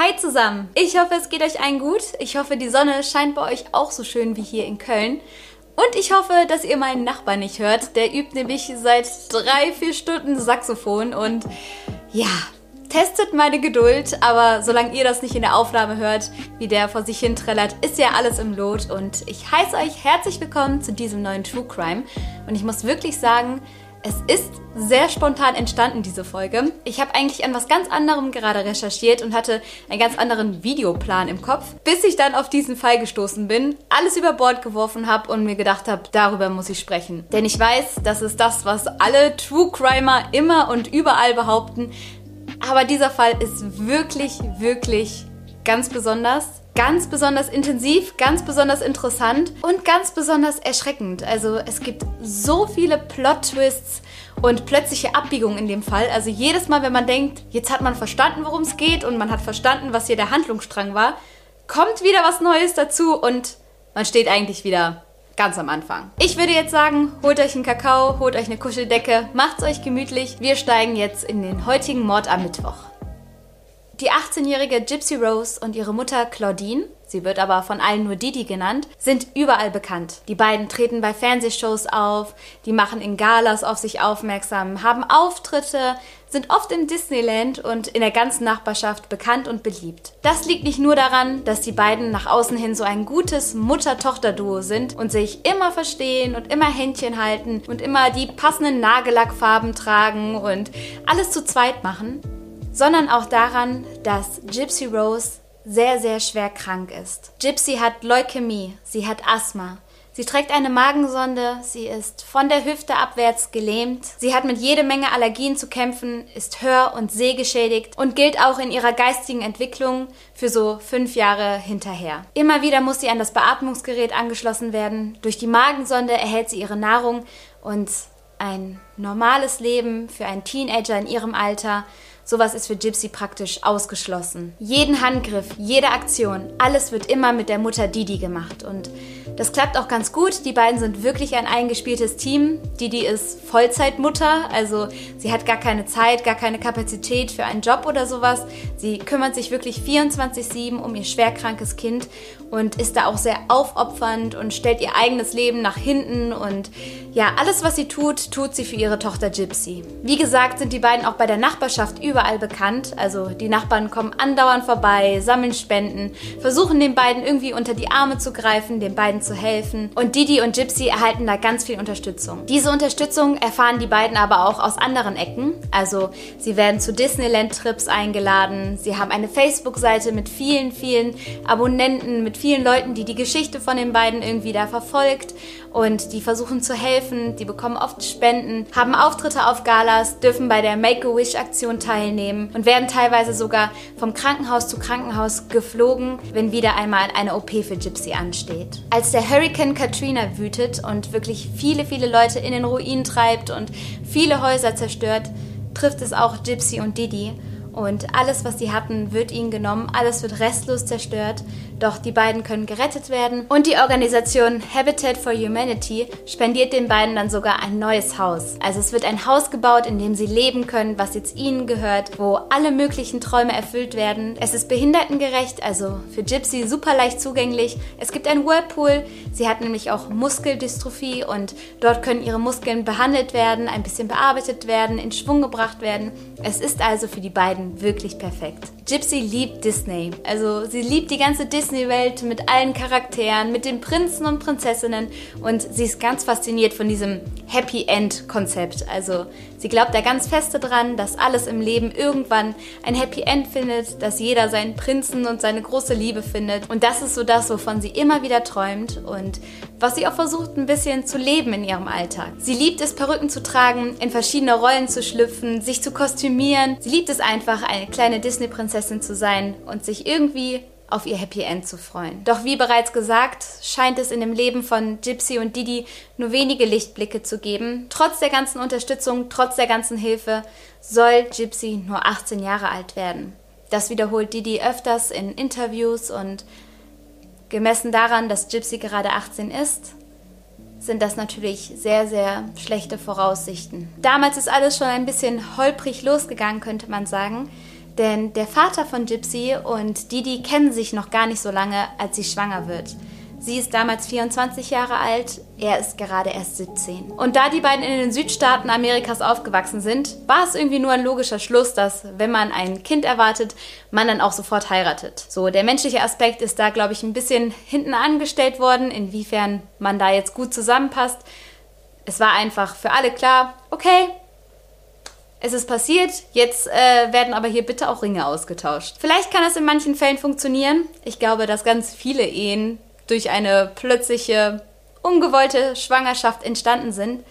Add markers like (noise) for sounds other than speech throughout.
Hi zusammen! Ich hoffe, es geht euch allen gut. Ich hoffe, die Sonne scheint bei euch auch so schön wie hier in Köln. Und ich hoffe, dass ihr meinen Nachbarn nicht hört. Der übt nämlich seit drei, vier Stunden Saxophon und ja, testet meine Geduld. Aber solange ihr das nicht in der Aufnahme hört, wie der vor sich hin trällert, ist ja alles im Lot. Und ich heiße euch herzlich willkommen zu diesem neuen True Crime. Und ich muss wirklich sagen, es ist sehr spontan entstanden, diese Folge. Ich habe eigentlich an was ganz anderem gerade recherchiert und hatte einen ganz anderen Videoplan im Kopf, bis ich dann auf diesen Fall gestoßen bin, alles über Bord geworfen habe und mir gedacht habe, darüber muss ich sprechen. Denn ich weiß, das ist das, was alle True Crimer immer und überall behaupten. Aber dieser Fall ist wirklich, wirklich ganz besonders ganz besonders intensiv, ganz besonders interessant und ganz besonders erschreckend. Also es gibt so viele Plot-Twists und plötzliche Abbiegungen in dem Fall. Also jedes Mal, wenn man denkt, jetzt hat man verstanden, worum es geht und man hat verstanden, was hier der Handlungsstrang war, kommt wieder was Neues dazu und man steht eigentlich wieder ganz am Anfang. Ich würde jetzt sagen, holt euch einen Kakao, holt euch eine Kuscheldecke, macht's euch gemütlich. Wir steigen jetzt in den heutigen Mord am Mittwoch. Die 18-jährige Gypsy Rose und ihre Mutter Claudine, sie wird aber von allen nur Didi genannt, sind überall bekannt. Die beiden treten bei Fernsehshows auf, die machen in Galas auf sich aufmerksam, haben Auftritte, sind oft im Disneyland und in der ganzen Nachbarschaft bekannt und beliebt. Das liegt nicht nur daran, dass die beiden nach außen hin so ein gutes Mutter-Tochter-Duo sind und sich immer verstehen und immer Händchen halten und immer die passenden Nagellackfarben tragen und alles zu zweit machen sondern auch daran, dass Gypsy Rose sehr, sehr schwer krank ist. Gypsy hat Leukämie, sie hat Asthma. Sie trägt eine Magensonde, sie ist von der Hüfte abwärts gelähmt, sie hat mit jede Menge Allergien zu kämpfen, ist hör- und sehgeschädigt und gilt auch in ihrer geistigen Entwicklung für so fünf Jahre hinterher. Immer wieder muss sie an das Beatmungsgerät angeschlossen werden. Durch die Magensonde erhält sie ihre Nahrung und ein normales Leben für einen Teenager in ihrem Alter Sowas ist für Gypsy praktisch ausgeschlossen. Jeden Handgriff, jede Aktion, alles wird immer mit der Mutter Didi gemacht. Und das klappt auch ganz gut. Die beiden sind wirklich ein eingespieltes Team. Didi ist Vollzeitmutter, also sie hat gar keine Zeit, gar keine Kapazität für einen Job oder sowas. Sie kümmert sich wirklich 24-7 um ihr schwerkrankes Kind und ist da auch sehr aufopfernd und stellt ihr eigenes Leben nach hinten. Und ja, alles, was sie tut, tut sie für ihre Tochter Gypsy. Wie gesagt, sind die beiden auch bei der Nachbarschaft über überall bekannt. Also die Nachbarn kommen andauernd vorbei, sammeln Spenden, versuchen den beiden irgendwie unter die Arme zu greifen, den beiden zu helfen. Und Didi und Gypsy erhalten da ganz viel Unterstützung. Diese Unterstützung erfahren die beiden aber auch aus anderen Ecken. Also sie werden zu Disneyland-Trips eingeladen. Sie haben eine Facebook-Seite mit vielen, vielen Abonnenten, mit vielen Leuten, die die Geschichte von den beiden irgendwie da verfolgt und die versuchen zu helfen. Die bekommen oft Spenden, haben Auftritte auf Galas, dürfen bei der Make-A-Wish-Aktion teilnehmen und werden teilweise sogar vom Krankenhaus zu Krankenhaus geflogen, wenn wieder einmal eine OP für Gypsy ansteht. Als der Hurricane Katrina wütet und wirklich viele, viele Leute in den Ruin treibt und viele Häuser zerstört, trifft es auch Gypsy und Didi und alles, was sie hatten, wird ihnen genommen, alles wird restlos zerstört, doch die beiden können gerettet werden und die Organisation Habitat for Humanity spendiert den beiden dann sogar ein neues Haus. Also es wird ein Haus gebaut, in dem sie leben können, was jetzt ihnen gehört, wo alle möglichen Träume erfüllt werden. Es ist behindertengerecht, also für Gypsy super leicht zugänglich. Es gibt ein Whirlpool, sie hat nämlich auch Muskeldystrophie und dort können ihre Muskeln behandelt werden, ein bisschen bearbeitet werden, in Schwung gebracht werden. Es ist also für die beiden wirklich perfekt. Gypsy liebt Disney. Also sie liebt die ganze Disney-Welt mit allen Charakteren, mit den Prinzen und Prinzessinnen und sie ist ganz fasziniert von diesem Happy End-Konzept. Also sie glaubt da ganz feste dran, dass alles im Leben irgendwann ein Happy End findet, dass jeder seinen Prinzen und seine große Liebe findet. Und das ist so das, wovon sie immer wieder träumt und was sie auch versucht ein bisschen zu leben in ihrem Alltag. Sie liebt es, Perücken zu tragen, in verschiedene Rollen zu schlüpfen, sich zu kostümieren. Sie liebt es einfach, eine kleine Disney-Prinzessin zu sein und sich irgendwie auf ihr Happy End zu freuen. Doch wie bereits gesagt, scheint es in dem Leben von Gypsy und Didi nur wenige Lichtblicke zu geben. Trotz der ganzen Unterstützung, trotz der ganzen Hilfe soll Gypsy nur 18 Jahre alt werden. Das wiederholt Didi öfters in Interviews und gemessen daran, dass Gypsy gerade 18 ist, sind das natürlich sehr, sehr schlechte Voraussichten. Damals ist alles schon ein bisschen holprig losgegangen, könnte man sagen. Denn der Vater von Gypsy und Didi kennen sich noch gar nicht so lange, als sie schwanger wird. Sie ist damals 24 Jahre alt, er ist gerade erst 17. Und da die beiden in den Südstaaten Amerikas aufgewachsen sind, war es irgendwie nur ein logischer Schluss, dass wenn man ein Kind erwartet, man dann auch sofort heiratet. So, der menschliche Aspekt ist da, glaube ich, ein bisschen hinten angestellt worden, inwiefern man da jetzt gut zusammenpasst. Es war einfach für alle klar, okay, es ist passiert, jetzt äh, werden aber hier bitte auch Ringe ausgetauscht. Vielleicht kann das in manchen Fällen funktionieren. Ich glaube, dass ganz viele Ehen durch eine plötzliche, ungewollte Schwangerschaft entstanden sind.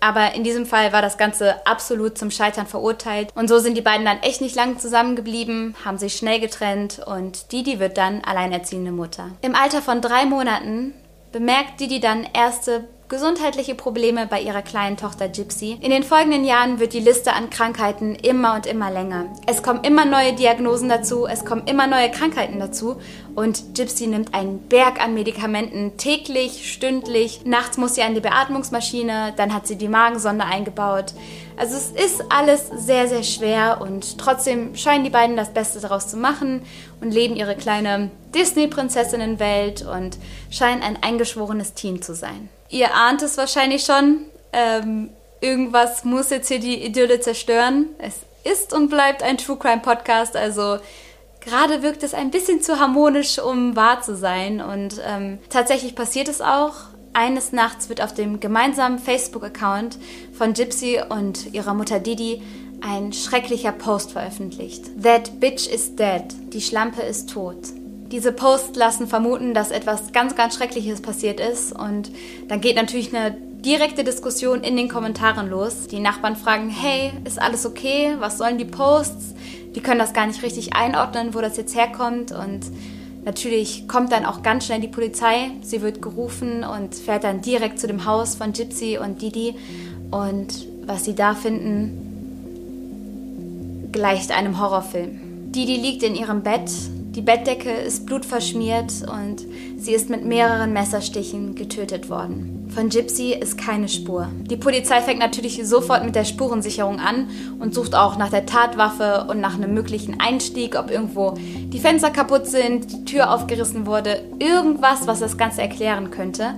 Aber in diesem Fall war das Ganze absolut zum Scheitern verurteilt. Und so sind die beiden dann echt nicht lang zusammengeblieben, haben sich schnell getrennt und Didi wird dann alleinerziehende Mutter. Im Alter von drei Monaten bemerkt Didi dann erste gesundheitliche Probleme bei ihrer kleinen Tochter Gypsy. In den folgenden Jahren wird die Liste an Krankheiten immer und immer länger. Es kommen immer neue Diagnosen dazu, es kommen immer neue Krankheiten dazu und Gypsy nimmt einen Berg an Medikamenten täglich, stündlich. Nachts muss sie an die Beatmungsmaschine, dann hat sie die Magensonde eingebaut. Also es ist alles sehr, sehr schwer und trotzdem scheinen die beiden das Beste daraus zu machen und leben ihre kleine Disney-Prinzessinnenwelt und scheinen ein eingeschworenes Team zu sein. Ihr ahnt es wahrscheinlich schon. Ähm, irgendwas muss jetzt hier die Idylle zerstören. Es ist und bleibt ein True Crime Podcast, also gerade wirkt es ein bisschen zu harmonisch, um wahr zu sein. Und ähm, tatsächlich passiert es auch. Eines Nachts wird auf dem gemeinsamen Facebook-Account von Gypsy und ihrer Mutter Didi ein schrecklicher Post veröffentlicht. That bitch is dead. Die Schlampe ist tot. Diese Posts lassen vermuten, dass etwas ganz, ganz Schreckliches passiert ist. Und dann geht natürlich eine direkte Diskussion in den Kommentaren los. Die Nachbarn fragen, hey, ist alles okay? Was sollen die Posts? Die können das gar nicht richtig einordnen, wo das jetzt herkommt. Und natürlich kommt dann auch ganz schnell die Polizei. Sie wird gerufen und fährt dann direkt zu dem Haus von Gypsy und Didi. Und was sie da finden, gleicht einem Horrorfilm. Didi liegt in ihrem Bett die Bettdecke ist blutverschmiert und sie ist mit mehreren Messerstichen getötet worden. Von Gypsy ist keine Spur. Die Polizei fängt natürlich sofort mit der Spurensicherung an und sucht auch nach der Tatwaffe und nach einem möglichen Einstieg, ob irgendwo die Fenster kaputt sind, die Tür aufgerissen wurde, irgendwas, was das Ganze erklären könnte.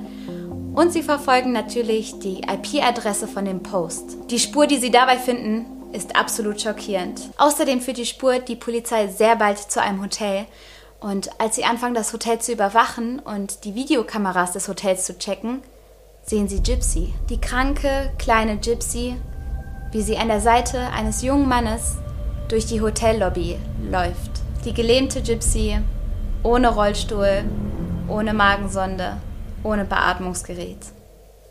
Und sie verfolgen natürlich die IP-Adresse von dem Post. Die Spur, die sie dabei finden, ist absolut schockierend. Außerdem führt die Spur die Polizei sehr bald zu einem Hotel. Und als sie anfangen, das Hotel zu überwachen und die Videokameras des Hotels zu checken, sehen sie Gypsy. Die kranke, kleine Gypsy, wie sie an der Seite eines jungen Mannes durch die Hotellobby läuft. Die gelähmte Gypsy, ohne Rollstuhl, ohne Magensonde, ohne Beatmungsgerät.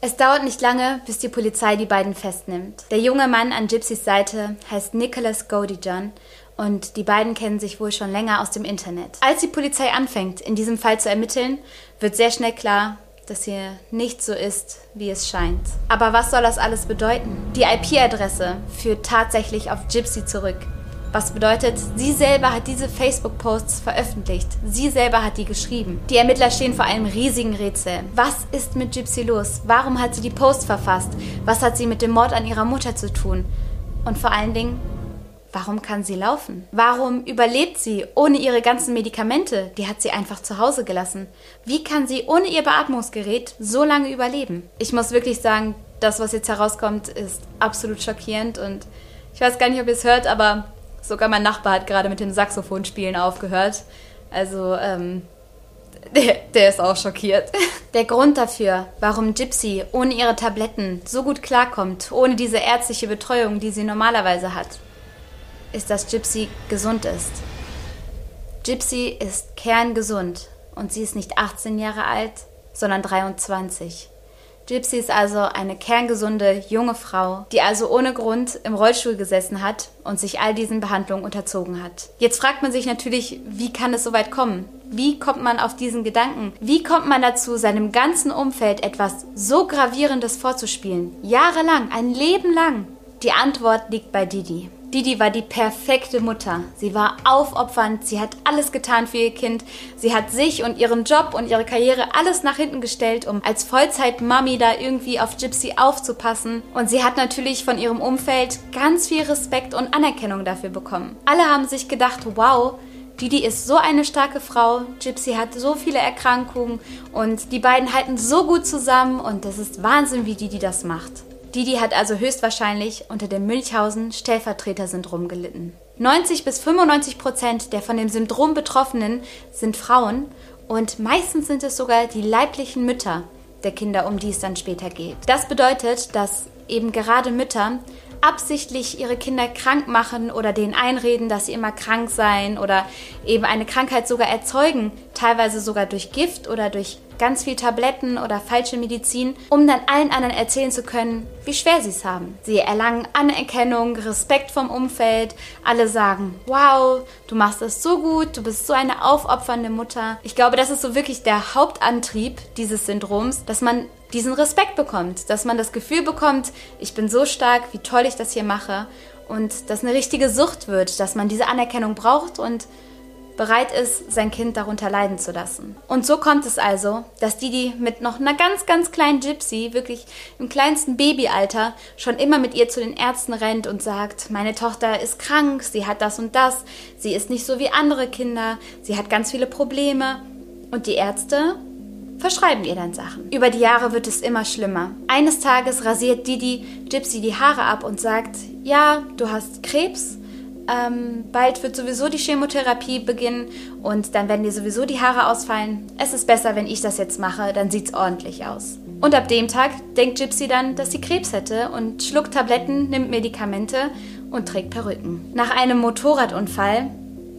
Es dauert nicht lange, bis die Polizei die beiden festnimmt. Der junge Mann an Gypsys Seite heißt Nicholas Godijon und die beiden kennen sich wohl schon länger aus dem Internet. Als die Polizei anfängt, in diesem Fall zu ermitteln, wird sehr schnell klar, dass hier nicht so ist, wie es scheint. Aber was soll das alles bedeuten? Die IP-Adresse führt tatsächlich auf Gypsy zurück. Was bedeutet, sie selber hat diese Facebook-Posts veröffentlicht. Sie selber hat die geschrieben. Die Ermittler stehen vor einem riesigen Rätsel. Was ist mit Gypsy los? Warum hat sie die Posts verfasst? Was hat sie mit dem Mord an ihrer Mutter zu tun? Und vor allen Dingen, Warum kann sie laufen? Warum überlebt sie ohne ihre ganzen Medikamente? Die hat sie einfach zu Hause gelassen. Wie kann sie ohne ihr Beatmungsgerät so lange überleben? Ich muss wirklich sagen, das, was jetzt herauskommt, ist absolut schockierend und ich weiß gar nicht, ob ihr es hört, aber Sogar mein Nachbar hat gerade mit dem Saxophonspielen aufgehört. Also, ähm, (laughs) der, der ist auch schockiert. (laughs) Der Grund dafür, warum Gypsy ohne ihre Tabletten so gut klarkommt, ohne diese ärztliche Betreuung, die sie normalerweise hat, ist, dass Gypsy gesund ist. Gypsy ist kerngesund und sie ist nicht 18 Jahre alt, sondern 23. Gypsy ist also eine kerngesunde junge Frau, die also ohne Grund im Rollstuhl gesessen hat und sich all diesen Behandlungen unterzogen hat. Jetzt fragt man sich natürlich, wie kann es so weit kommen? Wie kommt man auf diesen Gedanken? Wie kommt man dazu, seinem ganzen Umfeld etwas so Gravierendes vorzuspielen? Jahrelang, ein Leben lang. Die Antwort liegt bei Didi. Didi war die perfekte Mutter. Sie war aufopfernd, sie hat alles getan für ihr Kind. Sie hat sich und ihren Job und ihre Karriere alles nach hinten gestellt, um als Vollzeit-Mami da irgendwie auf Gypsy aufzupassen. Und sie hat natürlich von ihrem Umfeld ganz viel Respekt und Anerkennung dafür bekommen. Alle haben sich gedacht, wow, Didi ist so eine starke Frau, Gypsy hat so viele Erkrankungen und die beiden halten so gut zusammen und das ist Wahnsinn, wie Didi das macht. Didi hat also höchstwahrscheinlich unter dem Münchhausen-Stellvertreter-Syndrom gelitten. 90 bis 95 Prozent der von dem Syndrom Betroffenen sind Frauen und meistens sind es sogar die leiblichen Mütter der Kinder, um die es dann später geht. Das bedeutet, dass eben gerade Mütter absichtlich ihre Kinder krank machen oder denen einreden, dass sie immer krank seien oder eben eine Krankheit sogar erzeugen, teilweise sogar durch Gift oder durch ganz viel Tabletten oder falsche Medizin, um dann allen anderen erzählen zu können, wie schwer sie es haben. Sie erlangen Anerkennung, Respekt vom Umfeld, alle sagen, wow, du machst das so gut, du bist so eine aufopfernde Mutter. Ich glaube, das ist so wirklich der Hauptantrieb dieses Syndroms, dass man diesen Respekt bekommt, dass man das Gefühl bekommt, ich bin so stark, wie toll ich das hier mache und dass eine richtige Sucht wird, dass man diese Anerkennung braucht und bereit ist, sein Kind darunter leiden zu lassen. Und so kommt es also, dass Didi mit noch einer ganz, ganz kleinen Gypsy, wirklich im kleinsten Babyalter, schon immer mit ihr zu den Ärzten rennt und sagt, meine Tochter ist krank, sie hat das und das, sie ist nicht so wie andere Kinder, sie hat ganz viele Probleme. Und die Ärzte verschreiben ihr dann Sachen. Über die Jahre wird es immer schlimmer. Eines Tages rasiert Didi Gypsy die Haare ab und sagt, ja, du hast Krebs. Ähm, bald wird sowieso die Chemotherapie beginnen und dann werden dir sowieso die Haare ausfallen. Es ist besser, wenn ich das jetzt mache, dann sieht's ordentlich aus. Und ab dem Tag denkt Gypsy dann, dass sie Krebs hätte und schluckt Tabletten, nimmt Medikamente und trägt Perücken. Nach einem Motorradunfall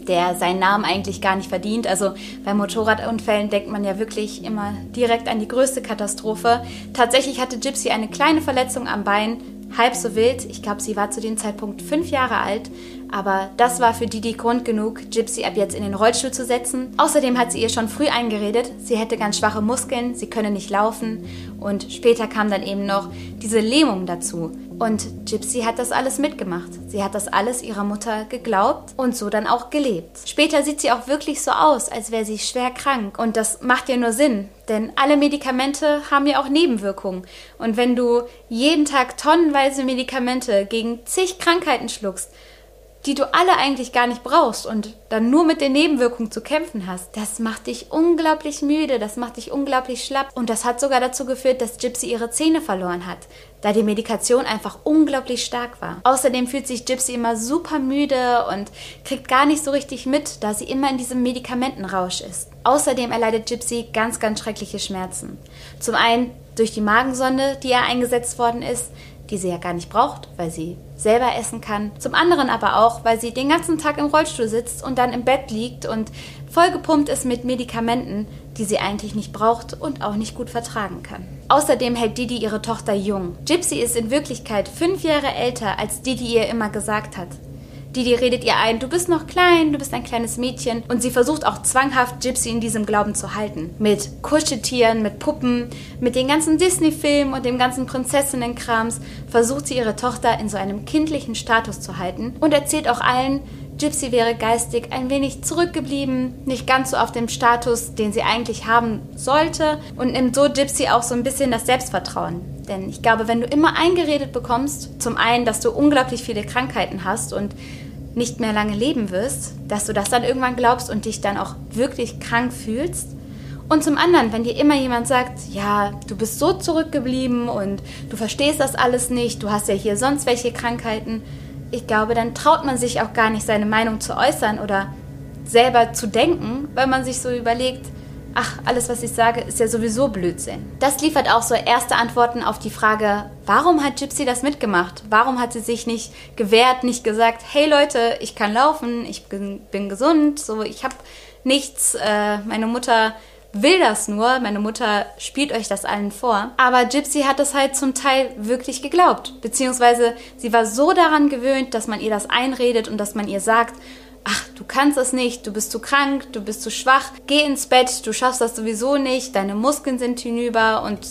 der seinen Namen eigentlich gar nicht verdient. Also bei Motorradunfällen denkt man ja wirklich immer direkt an die größte Katastrophe. Tatsächlich hatte Gypsy eine kleine Verletzung am Bein, halb so wild. Ich glaube, sie war zu dem Zeitpunkt fünf Jahre alt. Aber das war für Didi Grund genug, Gypsy ab jetzt in den Rollstuhl zu setzen. Außerdem hat sie ihr schon früh eingeredet, sie hätte ganz schwache Muskeln, sie könne nicht laufen. Und später kam dann eben noch diese Lähmung dazu. Und Gypsy hat das alles mitgemacht. Sie hat das alles ihrer Mutter geglaubt und so dann auch gelebt. Später sieht sie auch wirklich so aus, als wäre sie schwer krank. Und das macht ja nur Sinn, denn alle Medikamente haben ja auch Nebenwirkungen. Und wenn du jeden Tag tonnenweise Medikamente gegen zig Krankheiten schluckst, die du alle eigentlich gar nicht brauchst und dann nur mit den Nebenwirkungen zu kämpfen hast, das macht dich unglaublich müde, das macht dich unglaublich schlapp und das hat sogar dazu geführt, dass Gypsy ihre Zähne verloren hat, da die Medikation einfach unglaublich stark war. Außerdem fühlt sich Gypsy immer super müde und kriegt gar nicht so richtig mit, da sie immer in diesem Medikamentenrausch ist. Außerdem erleidet Gypsy ganz, ganz schreckliche Schmerzen. Zum einen durch die Magensonde, die ihr eingesetzt worden ist, die sie ja gar nicht braucht, weil sie selber essen kann. Zum anderen aber auch, weil sie den ganzen Tag im Rollstuhl sitzt und dann im Bett liegt und vollgepumpt ist mit Medikamenten, die sie eigentlich nicht braucht und auch nicht gut vertragen kann. Außerdem hält Didi ihre Tochter jung. Gypsy ist in Wirklichkeit fünf Jahre älter, als Didi ihr immer gesagt hat. Didi redet ihr ein, du bist noch klein, du bist ein kleines Mädchen. Und sie versucht auch zwanghaft Gypsy in diesem Glauben zu halten. Mit Kuscheltieren, mit Puppen, mit den ganzen Disney-Filmen und dem ganzen Prinzessinnenkrams versucht sie ihre Tochter in so einem kindlichen Status zu halten und erzählt auch allen, Gypsy wäre geistig ein wenig zurückgeblieben, nicht ganz so auf dem Status, den sie eigentlich haben sollte und nimmt so Gypsy auch so ein bisschen das Selbstvertrauen. Denn ich glaube, wenn du immer eingeredet bekommst, zum einen, dass du unglaublich viele Krankheiten hast und nicht mehr lange leben wirst, dass du das dann irgendwann glaubst und dich dann auch wirklich krank fühlst. Und zum anderen, wenn dir immer jemand sagt, ja, du bist so zurückgeblieben und du verstehst das alles nicht, du hast ja hier sonst welche Krankheiten, ich glaube, dann traut man sich auch gar nicht, seine Meinung zu äußern oder selber zu denken, weil man sich so überlegt, ach, alles, was ich sage, ist ja sowieso Blödsinn. Das liefert auch so erste Antworten auf die Frage, warum hat Gypsy das mitgemacht? Warum hat sie sich nicht gewehrt, nicht gesagt, hey Leute, ich kann laufen, ich bin, gesund, so, ich habe nichts, äh, meine Mutter will das nur, meine Mutter spielt euch das allen vor. Aber Gypsy hat es halt zum Teil wirklich geglaubt, beziehungsweise sie war so daran gewöhnt, dass man ihr das einredet und dass man ihr sagt, ach, du kannst es nicht, du bist zu krank, du bist zu schwach, geh ins Bett, du schaffst das sowieso nicht, deine Muskeln sind hinüber und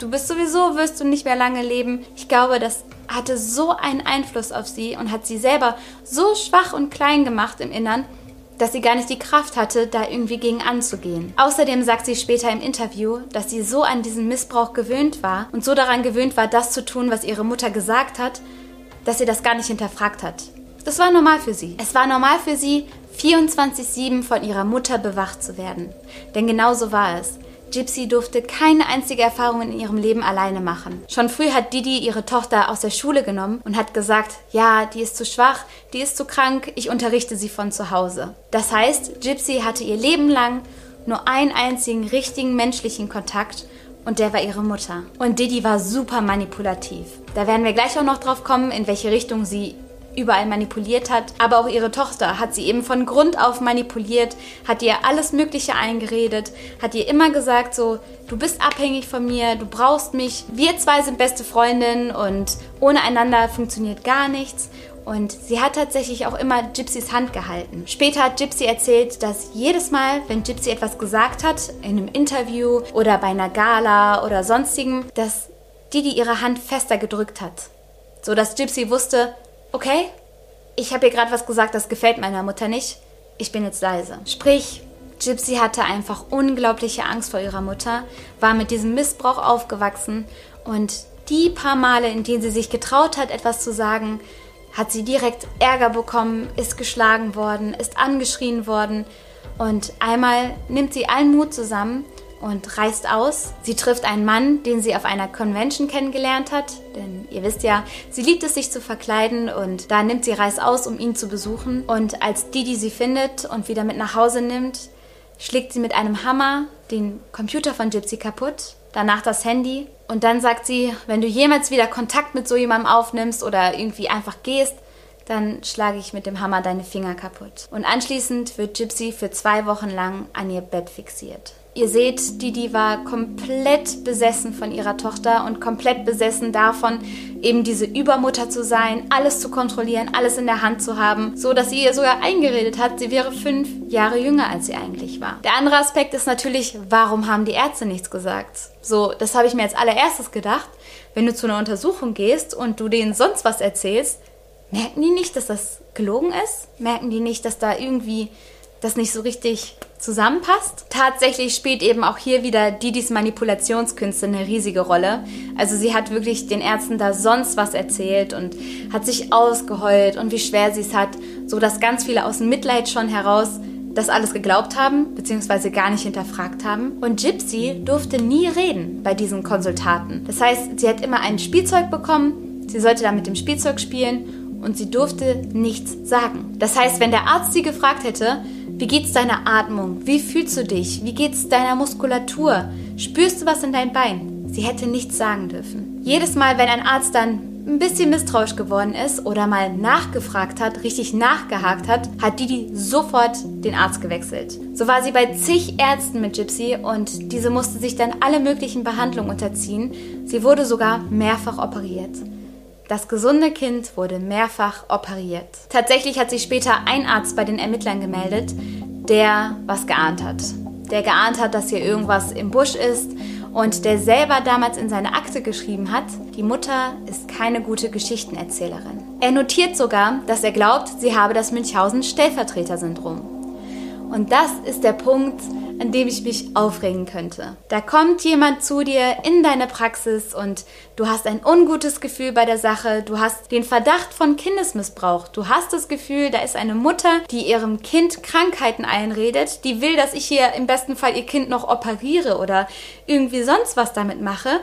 du bist sowieso, wirst du nicht mehr lange leben. Ich glaube, dass hatte so einen Einfluss auf sie und hat sie selber so schwach und klein gemacht im Innern, dass sie gar nicht die Kraft hatte, da irgendwie gegen anzugehen. Außerdem sagt sie später im Interview, dass sie so an diesen Missbrauch gewöhnt war und so daran gewöhnt war, das zu tun, was ihre Mutter gesagt hat, dass sie das gar nicht hinterfragt hat. Das war normal für sie. Es war normal für sie, 24-7 von ihrer Mutter bewacht zu werden. Denn genau so war es. Gypsy durfte keine einzige Erfahrung in ihrem Leben alleine machen. Schon früh hat Didi ihre Tochter aus der Schule genommen und hat gesagt, ja, die ist zu schwach, die ist zu krank, ich unterrichte sie von zu Hause. Das heißt, Gypsy hatte ihr Leben lang nur einen einzigen richtigen menschlichen Kontakt und der war ihre Mutter. Und Didi war super manipulativ. Da werden wir gleich auch noch drauf kommen, in welche Richtung sie überall manipuliert hat. Aber auch ihre Tochter hat sie eben von Grund auf manipuliert, hat ihr alles Mögliche eingeredet, hat ihr immer gesagt, so, du bist abhängig von mir, du brauchst mich, wir zwei sind beste Freundinnen und ohne einander funktioniert gar nichts. Und sie hat tatsächlich auch immer Gypsys Hand gehalten. Später hat Gypsy erzählt, dass jedes Mal, wenn Gypsy etwas gesagt hat, in einem Interview oder bei einer Gala oder sonstigem, dass Didi ihre Hand fester gedrückt hat. So dass Gypsy wusste, okay, ich habe ihr gerade was gesagt, das gefällt meiner Mutter nicht. Ich bin jetzt leise. Sprich, Gypsy hatte einfach unglaubliche Angst vor ihrer Mutter, war mit diesem Missbrauch aufgewachsen und die paar Male, in denen sie sich getraut hat, etwas zu sagen, hat sie direkt Ärger bekommen, ist geschlagen worden, ist angeschrien worden und einmal nimmt sie allen Mut zusammen und reist aus. Sie trifft einen Mann, den sie auf einer Convention kennengelernt hat, denn ihr wisst ja, sie liebt es sich zu verkleiden und da nimmt sie Reis aus, um ihn zu besuchen. Und als Didi sie findet und wieder mit nach Hause nimmt, schlägt sie mit einem Hammer den Computer von Gypsy kaputt, danach das Handy und dann sagt sie, wenn du jemals wieder Kontakt mit so jemandem aufnimmst oder irgendwie einfach gehst, dann schlage ich mit dem Hammer deine Finger kaputt. Und anschließend wird Gypsy für zwei Wochen lang an ihr Bett fixiert. Ihr seht, Didi war komplett besessen von ihrer Tochter und komplett besessen davon, eben diese Übermutter zu sein, alles zu kontrollieren, alles in der Hand zu haben, so dass sie ihr sogar eingeredet hat, sie wäre fünf Jahre jünger, als sie eigentlich war. Der andere Aspekt ist natürlich, warum haben die Ärzte nichts gesagt? So, das habe ich mir als allererstes gedacht. Wenn du zu einer Untersuchung gehst und du denen sonst was erzählst, merken die nicht, dass das gelogen ist? Merken die nicht, dass da irgendwie das nicht so richtig zusammenpasst. Tatsächlich spielt eben auch hier wieder Didis Manipulationskünste eine riesige Rolle. Also sie hat wirklich den Ärzten da sonst was erzählt und hat sich ausgeheult und wie schwer sie es hat, so dass ganz viele aus dem Mitleid schon heraus das alles geglaubt haben, beziehungsweise gar nicht hinterfragt haben. Und Gypsy durfte nie reden bei diesen Konsultaten. Das heißt, sie hat immer ein Spielzeug bekommen, sie sollte da mit dem Spielzeug spielen und sie durfte nichts sagen. Das heißt, wenn der Arzt sie gefragt hätte, wie geht's deiner Atmung? Wie fühlst du dich? Wie geht's deiner Muskulatur? Spürst du was in dein Bein? Sie hätte nichts sagen dürfen. Jedes Mal, wenn ein Arzt dann ein bisschen misstrauisch geworden ist oder mal nachgefragt hat, richtig nachgehakt hat, hat Didi sofort den Arzt gewechselt. So war sie bei zig Ärzten mit Gypsy und diese musste sich dann alle möglichen Behandlungen unterziehen. Sie wurde sogar mehrfach operiert. Das gesunde Kind wurde mehrfach operiert. Tatsächlich hat sich später ein Arzt bei den Ermittlern gemeldet, der was geahnt hat. Der geahnt hat, dass hier irgendwas im Busch ist und der selber damals in seine Akte geschrieben hat, die Mutter ist keine gute Geschichtenerzählerin. Er notiert sogar, dass er glaubt, sie habe das Münchhausen-Stellvertreter-Syndrom. Und das ist der Punkt, an dem ich mich aufregen könnte. Da kommt jemand zu dir in deine Praxis und du hast ein ungutes Gefühl bei der Sache, du hast den Verdacht von Kindesmissbrauch, du hast das Gefühl, da ist eine Mutter, die ihrem Kind Krankheiten einredet, die will, dass ich hier im besten Fall ihr Kind noch operiere oder irgendwie sonst was damit mache.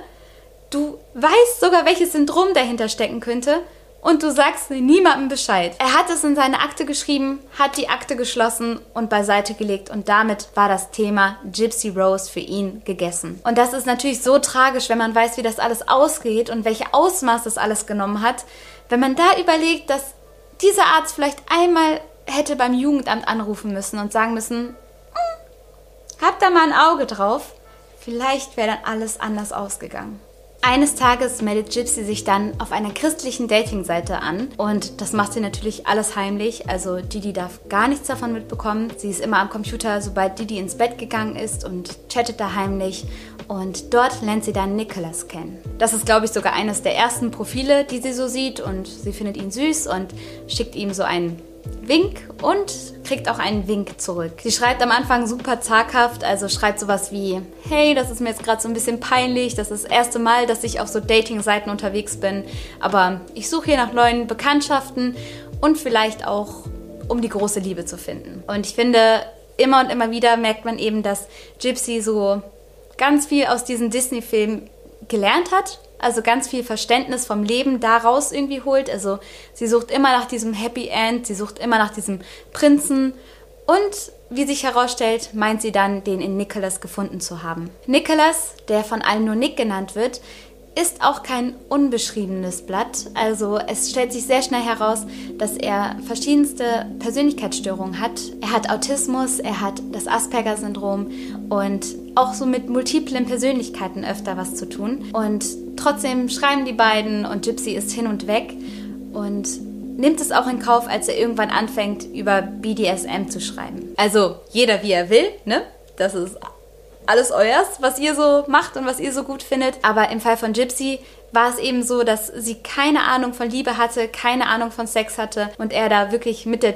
Du weißt sogar, welches Syndrom dahinter stecken könnte und du sagst niemandem Bescheid. Er hat es in seine Akte geschrieben, hat die Akte geschlossen und beiseite gelegt und damit war das Thema Gypsy Rose für ihn gegessen. Und das ist natürlich so tragisch, wenn man weiß, wie das alles ausgeht und welche Ausmaß das alles genommen hat. Wenn man da überlegt, dass dieser Arzt vielleicht einmal hätte beim Jugendamt anrufen müssen und sagen müssen, hm, habt da mal ein Auge drauf, vielleicht wäre dann alles anders ausgegangen. Eines Tages meldet Gypsy sich dann auf einer christlichen Dating-Seite an und das macht sie natürlich alles heimlich. Also Didi darf gar nichts davon mitbekommen. Sie ist immer am Computer, sobald Didi ins Bett gegangen ist und chattet da heimlich Und dort lernt sie dann Nicholas kennen. Das ist, glaube ich, sogar eines der ersten Profile, die sie so sieht. Und sie findet ihn süß und schickt ihm so einen Wink und kriegt auch einen Wink zurück. Sie schreibt am Anfang super zaghaft, also schreibt sowas wie, hey, das ist mir jetzt gerade so ein bisschen peinlich, das ist das erste Mal, dass ich auf so Dating-Seiten unterwegs bin, aber ich suche hier nach neuen Bekanntschaften und vielleicht auch, um die große Liebe zu finden. Und ich finde, immer und immer wieder merkt man eben, dass Gypsy so ganz viel aus diesen Disney-Filmen gelernt hat also ganz viel Verständnis vom Leben daraus irgendwie holt. Also sie sucht immer nach diesem Happy End, sie sucht immer nach diesem Prinzen und wie sich herausstellt, meint sie dann, den in Nicholas gefunden zu haben. Nicholas, der von allen nur Nick genannt wird, ist auch kein unbeschriebenes Blatt. Also es stellt sich sehr schnell heraus, dass er verschiedenste Persönlichkeitsstörungen hat. Er hat Autismus, er hat das Asperger-Syndrom und auch so mit multiplen Persönlichkeiten öfter was zu tun. Und trotzdem schreiben die beiden und Gypsy ist hin und weg und nimmt es auch in Kauf, als er irgendwann anfängt, über BDSM zu schreiben. Also jeder wie er will, ne? Das ist alles euers, was ihr so macht und was ihr so gut findet. Aber im Fall von Gypsy war es eben so, dass sie keine Ahnung von Liebe hatte, keine Ahnung von Sex hatte und er da wirklich mit der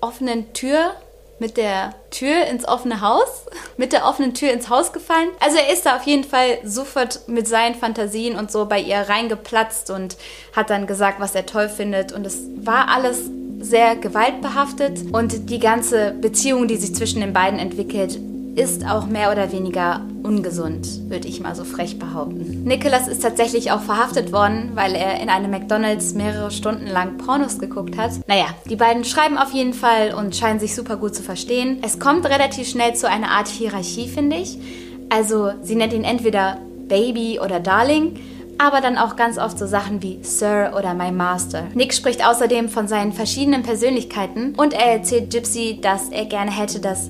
offenen Tür mit der Tür ins offene Haus, mit der offenen Tür ins Haus gefallen. Also er ist da auf jeden Fall sofort mit seinen Fantasien und so bei ihr reingeplatzt und hat dann gesagt, was er toll findet. Und es war alles sehr gewaltbehaftet und die ganze Beziehung, die sich zwischen den beiden entwickelt, ist auch mehr oder weniger ungesund, würde ich mal so frech behaupten. Nicholas ist tatsächlich auch verhaftet worden, weil er in einem McDonald's mehrere Stunden lang Pornos geguckt hat. Naja, die beiden schreiben auf jeden Fall und scheinen sich super gut zu verstehen. Es kommt relativ schnell zu einer Art Hierarchie, finde ich. Also sie nennt ihn entweder Baby oder Darling aber dann auch ganz oft so Sachen wie Sir oder My Master. Nick spricht außerdem von seinen verschiedenen Persönlichkeiten und er erzählt Gypsy, dass er gerne hätte, dass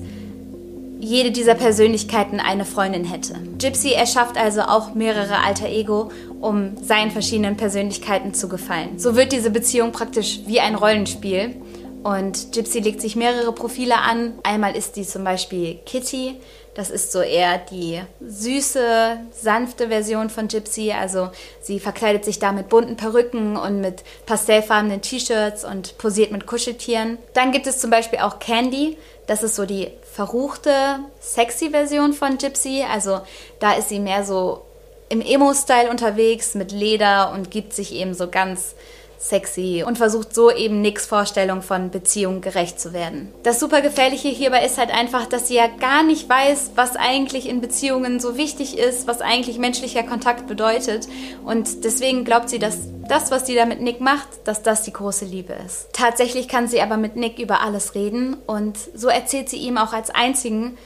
jede dieser Persönlichkeiten eine Freundin hätte. Gypsy erschafft also auch mehrere alter Ego, um seinen verschiedenen Persönlichkeiten zu gefallen. So wird diese Beziehung praktisch wie ein Rollenspiel. Und Gypsy legt sich mehrere Profile an. Einmal ist die zum Beispiel Kitty. Das ist so eher die süße, sanfte Version von Gypsy. Also sie verkleidet sich da mit bunten Perücken und mit pastellfarbenen T-Shirts und posiert mit Kuscheltieren. Dann gibt es zum Beispiel auch Candy. Das ist so die verruchte, sexy Version von Gypsy. Also da ist sie mehr so im Emo-Style unterwegs mit Leder und gibt sich eben so ganz sexy und versucht so eben Nicks Vorstellung von Beziehung gerecht zu werden. Das super gefährliche hierbei ist halt einfach, dass sie ja gar nicht weiß, was eigentlich in Beziehungen so wichtig ist, was eigentlich menschlicher Kontakt bedeutet und deswegen glaubt sie, dass das, was sie da mit Nick macht, dass das die große Liebe ist. Tatsächlich kann sie aber mit Nick über alles reden und so erzählt sie ihm auch als einzigen,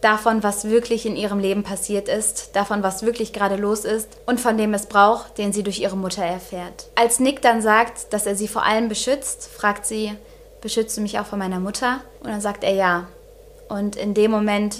davon, was wirklich in ihrem Leben passiert ist, davon, was wirklich gerade los ist und von dem Missbrauch, den sie durch ihre Mutter erfährt. Als Nick dann sagt, dass er sie vor allem beschützt, fragt sie, beschützt du mich auch vor meiner Mutter? Und dann sagt er ja. Und in dem Moment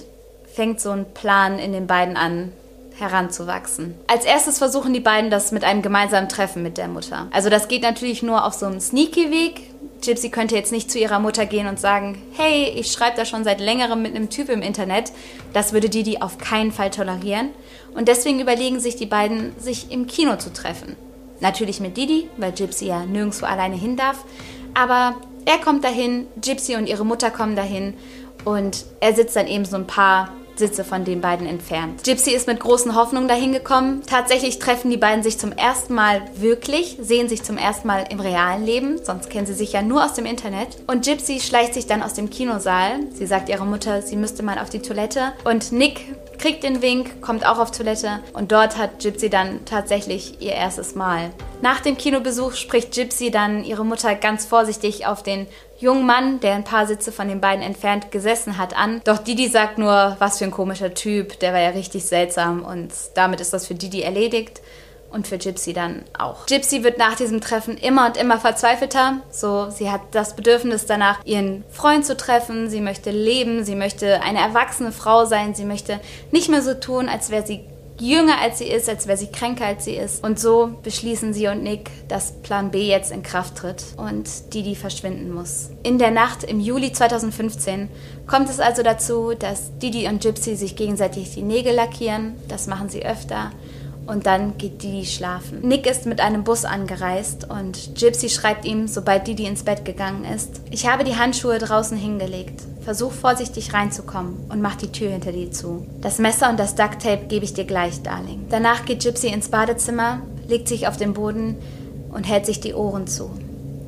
fängt so ein Plan in den beiden an, heranzuwachsen. Als erstes versuchen die beiden das mit einem gemeinsamen Treffen mit der Mutter. Also das geht natürlich nur auf so einem sneaky Weg. Gypsy könnte jetzt nicht zu ihrer Mutter gehen und sagen, hey, ich schreibe da schon seit längerem mit einem Typ im Internet. Das würde Didi auf keinen Fall tolerieren. Und deswegen überlegen sich die beiden, sich im Kino zu treffen. Natürlich mit Didi, weil Gypsy ja nirgendwo alleine hin darf. Aber er kommt dahin, Gypsy und ihre Mutter kommen dahin und er sitzt dann eben so ein paar Sitze von den beiden entfernt. Gypsy ist mit großen Hoffnungen dahin gekommen. Tatsächlich treffen die beiden sich zum ersten Mal wirklich, sehen sich zum ersten Mal im realen Leben, sonst kennen sie sich ja nur aus dem Internet. Und Gypsy schleicht sich dann aus dem Kinosaal. Sie sagt ihrer Mutter, sie müsste mal auf die Toilette. Und Nick kriegt den Wink, kommt auch auf Toilette und dort hat Gypsy dann tatsächlich ihr erstes Mal. Nach dem Kinobesuch spricht Gypsy dann ihre Mutter ganz vorsichtig auf den jungen Mann, der ein paar Sitze von den beiden entfernt gesessen hat, an. Doch Didi sagt nur, was für ein komischer Typ, der war ja richtig seltsam und damit ist das für Didi erledigt und für Gypsy dann auch. Gypsy wird nach diesem Treffen immer und immer verzweifelter. So, sie hat das Bedürfnis danach, ihren Freund zu treffen. Sie möchte leben. Sie möchte eine erwachsene Frau sein. Sie möchte nicht mehr so tun, als wäre sie jünger als sie ist, als wäre sie kränker als sie ist. Und so beschließen sie und Nick, dass Plan B jetzt in Kraft tritt und Didi verschwinden muss. In der Nacht im Juli 2015 kommt es also dazu, dass Didi und Gypsy sich gegenseitig die Nägel lackieren. Das machen sie öfter und dann geht Didi schlafen. Nick ist mit einem Bus angereist und Gypsy schreibt ihm, sobald Didi ins Bett gegangen ist, ich habe die Handschuhe draußen hingelegt. Versuch vorsichtig reinzukommen und mach die Tür hinter dir zu. Das Messer und das Ducktape gebe ich dir gleich, Darling. Danach geht Gypsy ins Badezimmer, legt sich auf den Boden und hält sich die Ohren zu.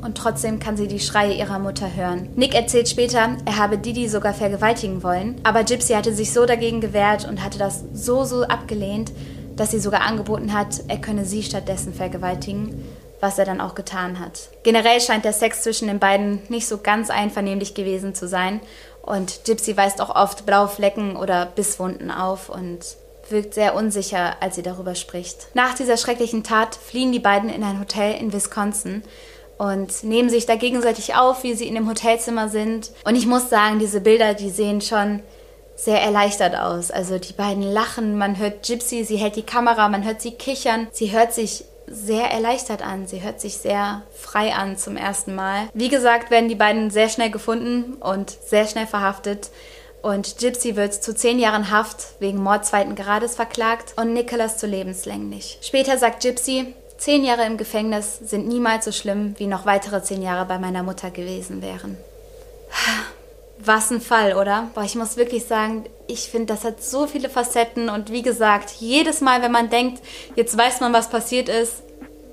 Und trotzdem kann sie die Schreie ihrer Mutter hören. Nick erzählt später, er habe Didi sogar vergewaltigen wollen, aber Gypsy hatte sich so dagegen gewehrt und hatte das so, so abgelehnt, dass sie sogar angeboten hat, er könne sie stattdessen vergewaltigen, was er dann auch getan hat. Generell scheint der Sex zwischen den beiden nicht so ganz einvernehmlich gewesen zu sein und Gypsy weist auch oft blaue Flecken oder Bisswunden auf und wirkt sehr unsicher, als sie darüber spricht. Nach dieser schrecklichen Tat fliehen die beiden in ein Hotel in Wisconsin und nehmen sich da gegenseitig auf, wie sie in dem Hotelzimmer sind. Und ich muss sagen, diese Bilder, die sehen schon sehr erleichtert aus. Also die beiden lachen, man hört Gypsy, sie hält die Kamera, man hört sie kichern. Sie hört sich sehr erleichtert an. Sie hört sich sehr frei an zum ersten Mal. Wie gesagt, werden die beiden sehr schnell gefunden und sehr schnell verhaftet. Und Gypsy wird zu zehn Jahren Haft wegen Mord zweiten Grades verklagt und Nicholas zu lebenslänglich. Später sagt Gypsy, zehn Jahre im Gefängnis sind niemals so schlimm, wie noch weitere zehn Jahre bei meiner Mutter gewesen wären. Was ein Fall, oder? Boah, ich muss wirklich sagen, ich finde, das hat so viele Facetten und wie gesagt, jedes Mal, wenn man denkt, jetzt weiß man, was passiert ist,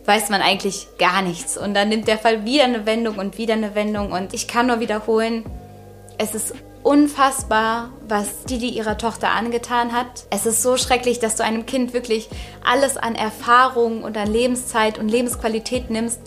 weiß man eigentlich gar nichts. Und dann nimmt der Fall wieder eine Wendung und wieder eine Wendung und ich kann nur wiederholen, es ist unfassbar, was Didi ihrer Tochter angetan hat. Es ist so schrecklich, dass du einem Kind wirklich alles an Erfahrung und an Lebenszeit und Lebensqualität nimmst,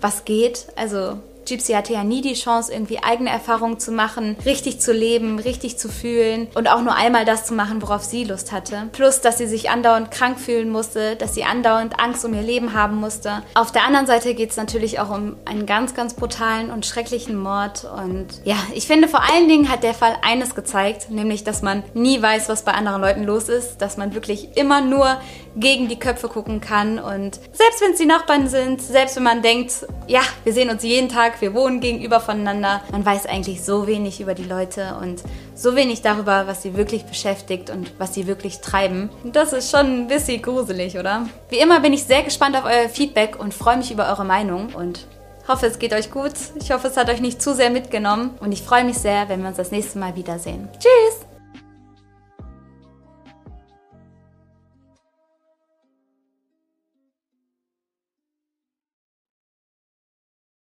was geht. Also Gypsy hatte ja nie die Chance, irgendwie eigene Erfahrungen zu machen, richtig zu leben, richtig zu fühlen und auch nur einmal das zu machen, worauf sie Lust hatte. Plus, dass sie sich andauernd krank fühlen musste, dass sie andauernd Angst um ihr Leben haben musste. Auf der anderen Seite geht es natürlich auch um einen ganz, ganz brutalen und schrecklichen Mord. Und ja, ich finde vor allen Dingen hat der Fall eines gezeigt, nämlich, dass man nie weiß, was bei anderen Leuten los ist, dass man wirklich immer nur gegen die Köpfe gucken kann und selbst wenn es die Nachbarn sind, selbst wenn man denkt, ja, wir sehen uns jeden Tag, wir wohnen gegenüber voneinander. Man weiß eigentlich so wenig über die Leute und so wenig darüber, was sie wirklich beschäftigt und was sie wirklich treiben. Das ist schon ein bisschen gruselig, oder? Wie immer bin ich sehr gespannt auf euer Feedback und freue mich über eure Meinung und hoffe, es geht euch gut. Ich hoffe, es hat euch nicht zu sehr mitgenommen und ich freue mich sehr, wenn wir uns das nächste Mal wiedersehen. Tschüss!